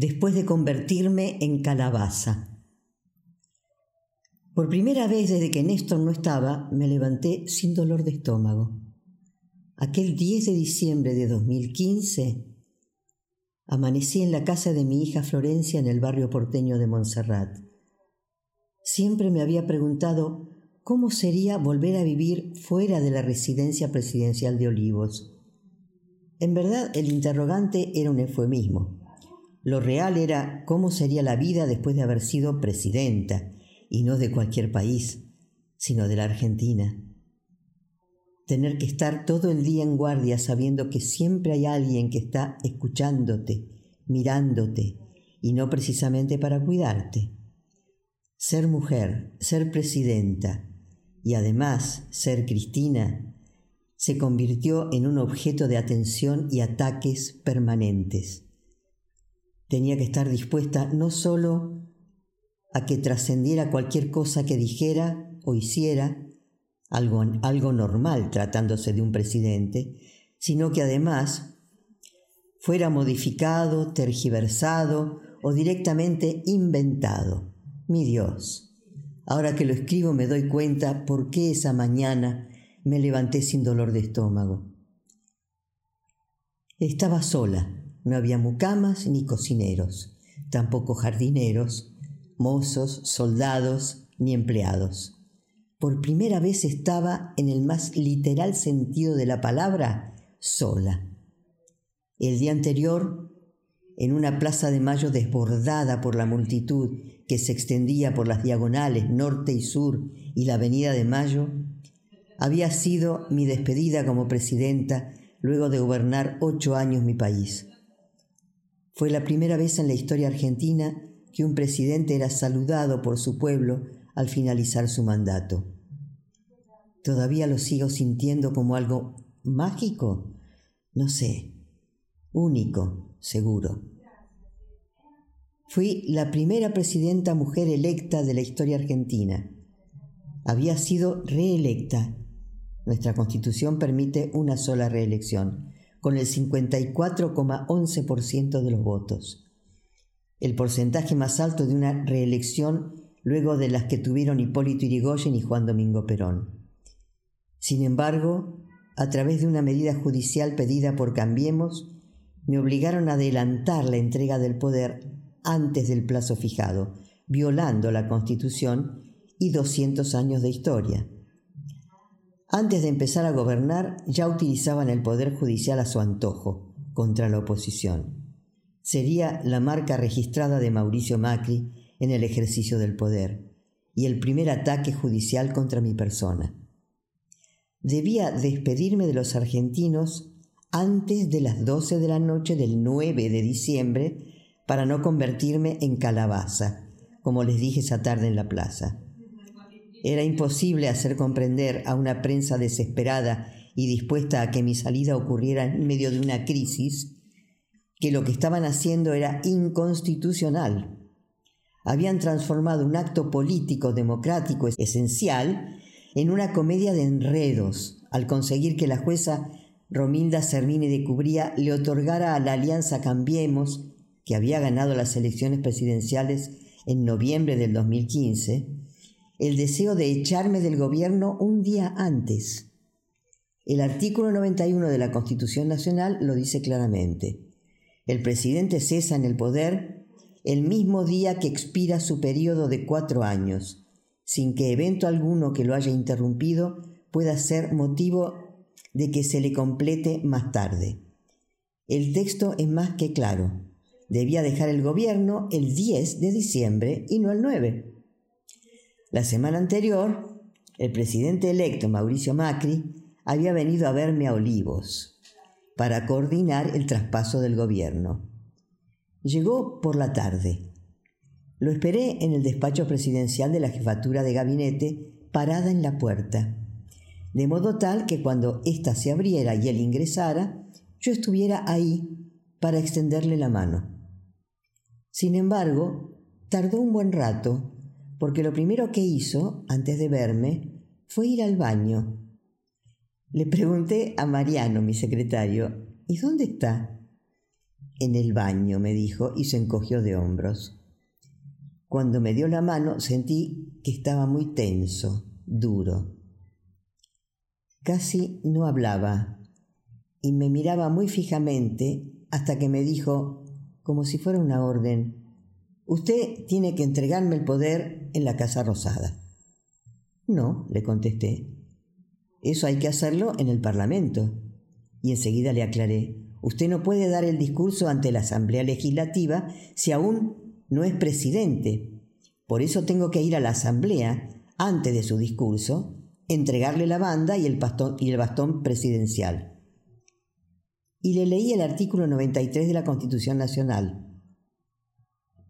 después de convertirme en calabaza. Por primera vez desde que Néstor no estaba, me levanté sin dolor de estómago. Aquel 10 de diciembre de 2015, amanecí en la casa de mi hija Florencia en el barrio porteño de Montserrat. Siempre me había preguntado cómo sería volver a vivir fuera de la residencia presidencial de Olivos. En verdad, el interrogante era un eufemismo. Lo real era cómo sería la vida después de haber sido presidenta, y no de cualquier país, sino de la Argentina. Tener que estar todo el día en guardia sabiendo que siempre hay alguien que está escuchándote, mirándote, y no precisamente para cuidarte. Ser mujer, ser presidenta y además ser Cristina se convirtió en un objeto de atención y ataques permanentes. Tenía que estar dispuesta no solo a que trascendiera cualquier cosa que dijera o hiciera, algo, algo normal tratándose de un presidente, sino que además fuera modificado, tergiversado o directamente inventado. Mi Dios, ahora que lo escribo me doy cuenta por qué esa mañana me levanté sin dolor de estómago. Estaba sola no había mucamas ni cocineros, tampoco jardineros, mozos, soldados ni empleados. Por primera vez estaba, en el más literal sentido de la palabra, sola. El día anterior, en una plaza de mayo desbordada por la multitud que se extendía por las diagonales norte y sur y la avenida de Mayo, había sido mi despedida como presidenta luego de gobernar ocho años mi país. Fue la primera vez en la historia argentina que un presidente era saludado por su pueblo al finalizar su mandato. ¿Todavía lo sigo sintiendo como algo mágico? No sé. Único, seguro. Fui la primera presidenta mujer electa de la historia argentina. Había sido reelecta. Nuestra constitución permite una sola reelección con el 54,11% de los votos, el porcentaje más alto de una reelección luego de las que tuvieron Hipólito Yrigoyen y Juan Domingo Perón. Sin embargo, a través de una medida judicial pedida por Cambiemos, me obligaron a adelantar la entrega del poder antes del plazo fijado, violando la Constitución y 200 años de historia. Antes de empezar a gobernar ya utilizaban el poder judicial a su antojo contra la oposición. Sería la marca registrada de Mauricio Macri en el ejercicio del poder y el primer ataque judicial contra mi persona. Debía despedirme de los argentinos antes de las doce de la noche del 9 de diciembre para no convertirme en calabaza, como les dije esa tarde en la plaza. Era imposible hacer comprender a una prensa desesperada y dispuesta a que mi salida ocurriera en medio de una crisis que lo que estaban haciendo era inconstitucional. Habían transformado un acto político democrático esencial en una comedia de enredos al conseguir que la jueza Romilda Cervini de Cubría le otorgara a la Alianza Cambiemos, que había ganado las elecciones presidenciales en noviembre del 2015, el deseo de echarme del gobierno un día antes. El artículo 91 de la Constitución Nacional lo dice claramente. El presidente cesa en el poder el mismo día que expira su periodo de cuatro años, sin que evento alguno que lo haya interrumpido pueda ser motivo de que se le complete más tarde. El texto es más que claro. Debía dejar el gobierno el 10 de diciembre y no el 9. La semana anterior, el presidente electo Mauricio Macri había venido a verme a Olivos para coordinar el traspaso del gobierno. Llegó por la tarde. Lo esperé en el despacho presidencial de la jefatura de gabinete, parada en la puerta, de modo tal que cuando ésta se abriera y él ingresara, yo estuviera ahí para extenderle la mano. Sin embargo, tardó un buen rato porque lo primero que hizo, antes de verme, fue ir al baño. Le pregunté a Mariano, mi secretario, ¿y dónde está? En el baño, me dijo, y se encogió de hombros. Cuando me dio la mano sentí que estaba muy tenso, duro. Casi no hablaba y me miraba muy fijamente hasta que me dijo, como si fuera una orden, Usted tiene que entregarme el poder en la Casa Rosada. No, le contesté. Eso hay que hacerlo en el Parlamento. Y enseguida le aclaré, usted no puede dar el discurso ante la Asamblea Legislativa si aún no es presidente. Por eso tengo que ir a la Asamblea, antes de su discurso, entregarle la banda y el, bastón, presidencial. Y le leí el artículo 93 de la Constitución Nacional,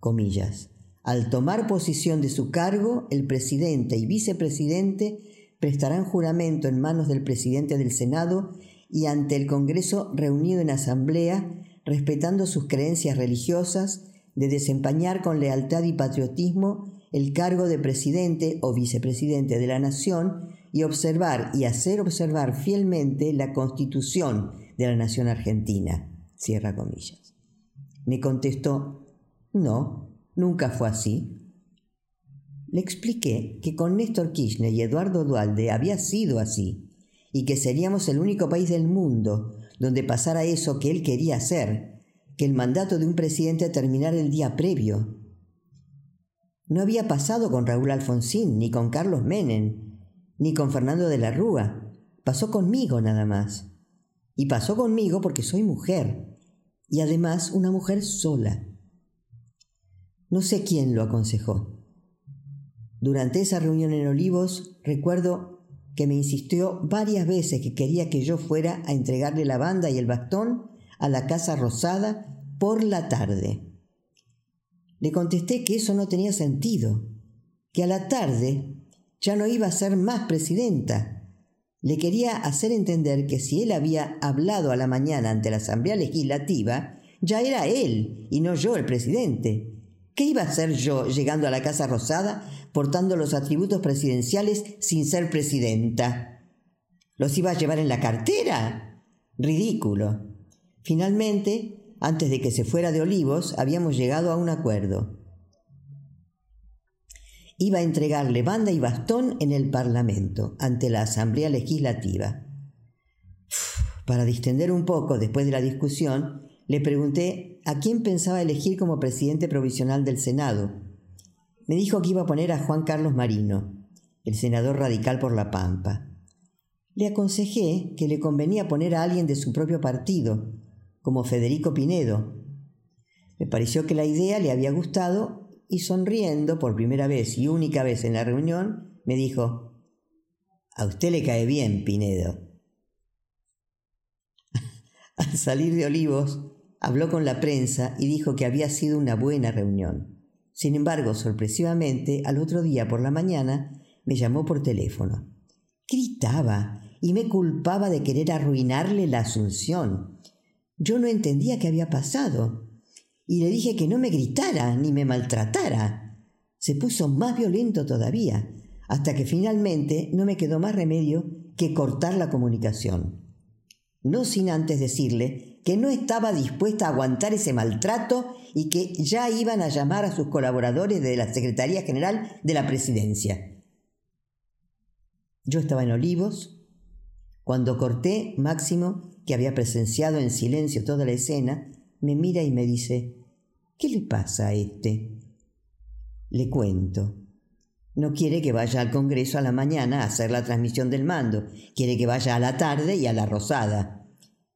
comillas. Al tomar posición de su cargo, el presidente y vicepresidente prestarán juramento en manos del presidente del Senado y ante el Congreso reunido en asamblea, respetando sus creencias religiosas, de desempeñar con lealtad y patriotismo el cargo de presidente o vicepresidente de la nación y observar y hacer observar fielmente la constitución de la nación argentina. Cierra comillas. Me contestó, no, nunca fue así. Le expliqué que con Néstor Kirchner y Eduardo Dualde había sido así, y que seríamos el único país del mundo donde pasara eso que él quería hacer, que el mandato de un presidente terminara el día previo. No había pasado con Raúl Alfonsín, ni con Carlos Menem, ni con Fernando de la Rúa. Pasó conmigo nada más. Y pasó conmigo porque soy mujer, y además una mujer sola. No sé quién lo aconsejó. Durante esa reunión en Olivos, recuerdo que me insistió varias veces que quería que yo fuera a entregarle la banda y el bastón a la Casa Rosada por la tarde. Le contesté que eso no tenía sentido, que a la tarde ya no iba a ser más presidenta. Le quería hacer entender que si él había hablado a la mañana ante la Asamblea Legislativa, ya era él y no yo el presidente, ¿Qué iba a hacer yo llegando a la Casa Rosada portando los atributos presidenciales sin ser presidenta? ¿Los iba a llevar en la cartera? Ridículo. Finalmente, antes de que se fuera de Olivos, habíamos llegado a un acuerdo. Iba a entregarle banda y bastón en el Parlamento, ante la Asamblea Legislativa. Para distender un poco después de la discusión, le pregunté a quién pensaba elegir como presidente provisional del Senado. Me dijo que iba a poner a Juan Carlos Marino, el senador radical por La Pampa. Le aconsejé que le convenía poner a alguien de su propio partido, como Federico Pinedo. Me pareció que la idea le había gustado y sonriendo por primera vez y única vez en la reunión, me dijo, a usted le cae bien, Pinedo. Al salir de Olivos, habló con la prensa y dijo que había sido una buena reunión. Sin embargo, sorpresivamente, al otro día por la mañana, me llamó por teléfono. Gritaba y me culpaba de querer arruinarle la asunción. Yo no entendía qué había pasado y le dije que no me gritara ni me maltratara. Se puso más violento todavía, hasta que finalmente no me quedó más remedio que cortar la comunicación. No sin antes decirle que no estaba dispuesta a aguantar ese maltrato y que ya iban a llamar a sus colaboradores de la Secretaría General de la Presidencia. Yo estaba en Olivos, cuando corté, Máximo, que había presenciado en silencio toda la escena, me mira y me dice, ¿qué le pasa a este? Le cuento. No quiere que vaya al Congreso a la mañana a hacer la transmisión del mando, quiere que vaya a la tarde y a la rosada.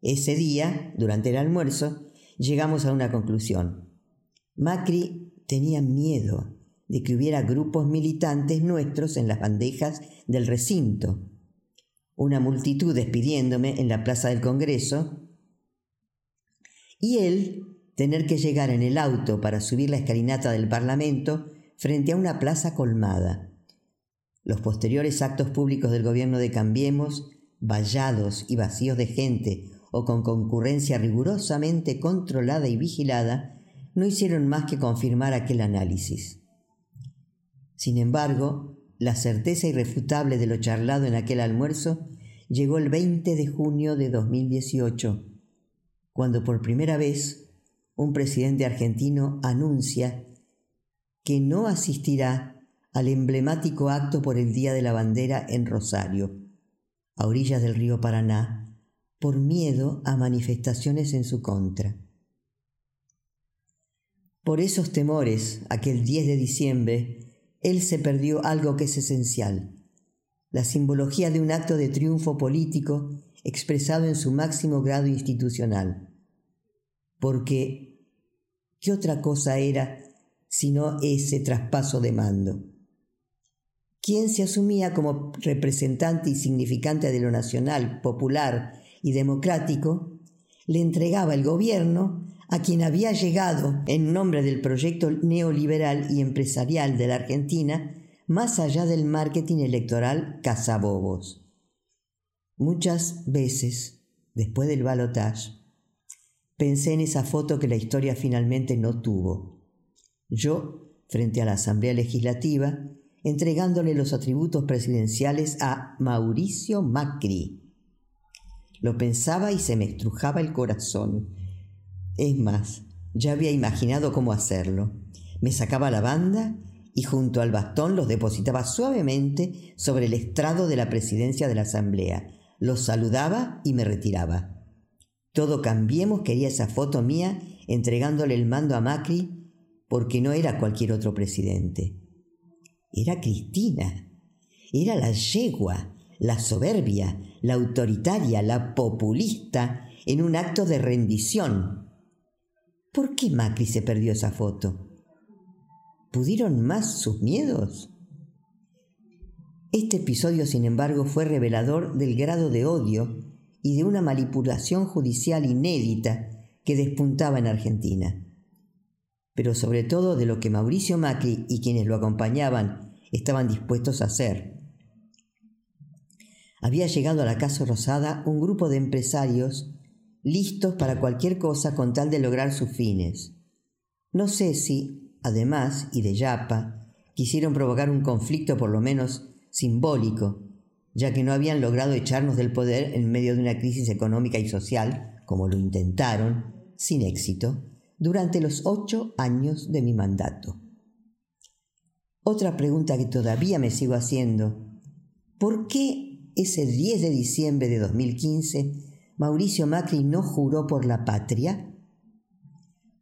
Ese día, durante el almuerzo, llegamos a una conclusión. Macri tenía miedo de que hubiera grupos militantes nuestros en las bandejas del recinto una multitud despidiéndome en la plaza del Congreso y él tener que llegar en el auto para subir la escalinata del Parlamento frente a una plaza colmada. Los posteriores actos públicos del gobierno de Cambiemos, vallados y vacíos de gente o con concurrencia rigurosamente controlada y vigilada, no hicieron más que confirmar aquel análisis. Sin embargo, la certeza irrefutable de lo charlado en aquel almuerzo llegó el 20 de junio de 2018, cuando por primera vez un presidente argentino anuncia que no asistirá al emblemático acto por el Día de la Bandera en Rosario, a orillas del río Paraná, por miedo a manifestaciones en su contra. Por esos temores, aquel 10 de diciembre, él se perdió algo que es esencial, la simbología de un acto de triunfo político expresado en su máximo grado institucional. Porque, ¿qué otra cosa era sino ese traspaso de mando? ¿Quién se asumía como representante y significante de lo nacional, popular y democrático, le entregaba el gobierno a quien había llegado en nombre del proyecto neoliberal y empresarial de la Argentina, más allá del marketing electoral cazabobos. Muchas veces, después del balotage, pensé en esa foto que la historia finalmente no tuvo. Yo, frente a la Asamblea Legislativa, entregándole los atributos presidenciales a Mauricio Macri. Lo pensaba y se me estrujaba el corazón es más, ya había imaginado cómo hacerlo. Me sacaba la banda y junto al bastón los depositaba suavemente sobre el estrado de la presidencia de la Asamblea. Los saludaba y me retiraba. Todo Cambiemos quería esa foto mía entregándole el mando a Macri porque no era cualquier otro presidente. Era Cristina. Era la yegua, la soberbia, la autoritaria, la populista en un acto de rendición ¿Por qué Macri se perdió esa foto? ¿Pudieron más sus miedos? Este episodio, sin embargo, fue revelador del grado de odio y de una manipulación judicial inédita que despuntaba en Argentina. Pero sobre todo de lo que Mauricio Macri y quienes lo acompañaban estaban dispuestos a hacer. Había llegado a la Casa Rosada un grupo de empresarios listos para cualquier cosa con tal de lograr sus fines. No sé si, además, y de Yapa, quisieron provocar un conflicto por lo menos simbólico, ya que no habían logrado echarnos del poder en medio de una crisis económica y social, como lo intentaron, sin éxito, durante los ocho años de mi mandato. Otra pregunta que todavía me sigo haciendo, ¿por qué ese 10 de diciembre de 2015 Mauricio Macri no juró por la patria?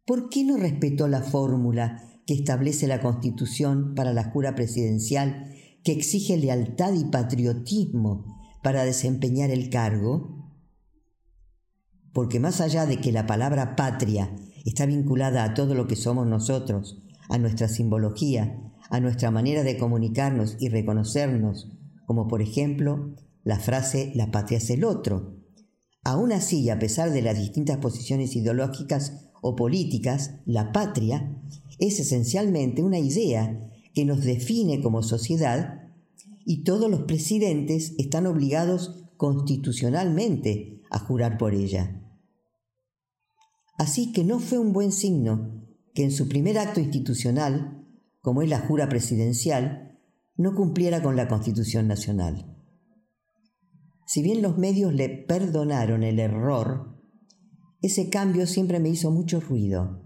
¿Por qué no respetó la fórmula que establece la Constitución para la jura presidencial que exige lealtad y patriotismo para desempeñar el cargo? Porque más allá de que la palabra patria está vinculada a todo lo que somos nosotros, a nuestra simbología, a nuestra manera de comunicarnos y reconocernos, como por ejemplo la frase la patria es el otro. Aún así, a pesar de las distintas posiciones ideológicas o políticas, la patria es esencialmente una idea que nos define como sociedad y todos los presidentes están obligados constitucionalmente a jurar por ella. Así que no fue un buen signo que en su primer acto institucional, como es la jura presidencial, no cumpliera con la Constitución Nacional. Si bien los medios le perdonaron el error, ese cambio siempre me hizo mucho ruido,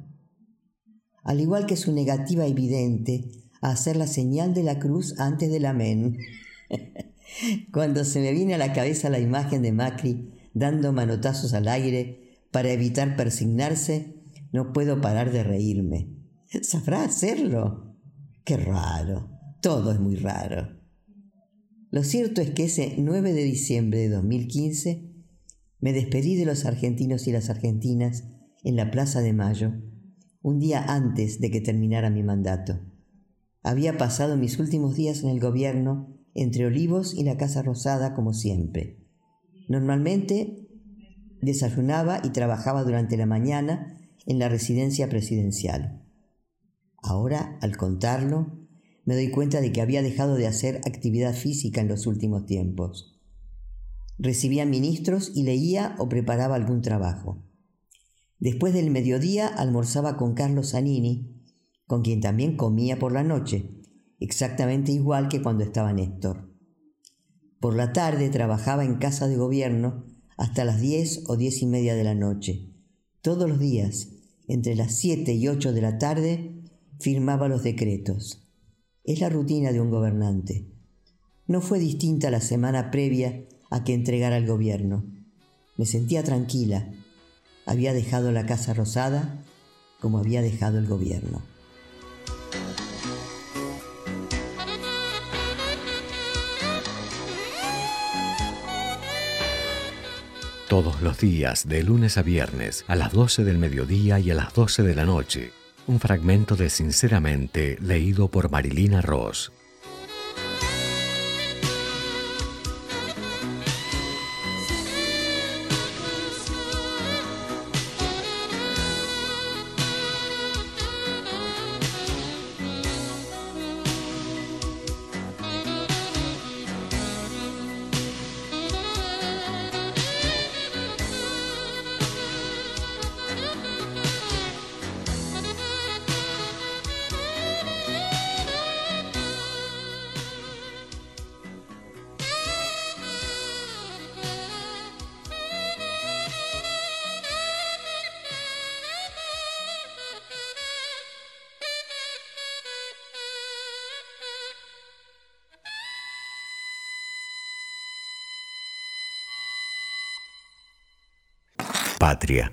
al igual que su negativa evidente a hacer la señal de la cruz antes del amén. Cuando se me viene a la cabeza la imagen de Macri dando manotazos al aire para evitar persignarse, no puedo parar de reírme. ¿Sabrá hacerlo? Qué raro. Todo es muy raro. Lo cierto es que ese 9 de diciembre de 2015 me despedí de los argentinos y las argentinas en la Plaza de Mayo, un día antes de que terminara mi mandato. Había pasado mis últimos días en el gobierno entre Olivos y la Casa Rosada como siempre. Normalmente desayunaba y trabajaba durante la mañana en la residencia presidencial. Ahora, al contarlo, me doy cuenta de que había dejado de hacer actividad física en los últimos tiempos. Recibía ministros y leía o preparaba algún trabajo. Después del mediodía almorzaba con Carlos Zanini, con quien también comía por la noche, exactamente igual que cuando estaba Néstor. Por la tarde trabajaba en casa de gobierno hasta las diez o diez y media de la noche. Todos los días, entre las siete y ocho de la tarde, firmaba los decretos. Es la rutina de un gobernante. No fue distinta la semana previa a que entregara el gobierno. Me sentía tranquila. Había dejado la casa rosada como había dejado el gobierno. Todos los días, de lunes a viernes, a las 12 del mediodía y a las 12 de la noche. Un fragmento de Sinceramente, leído por Marilina Ross. Patria.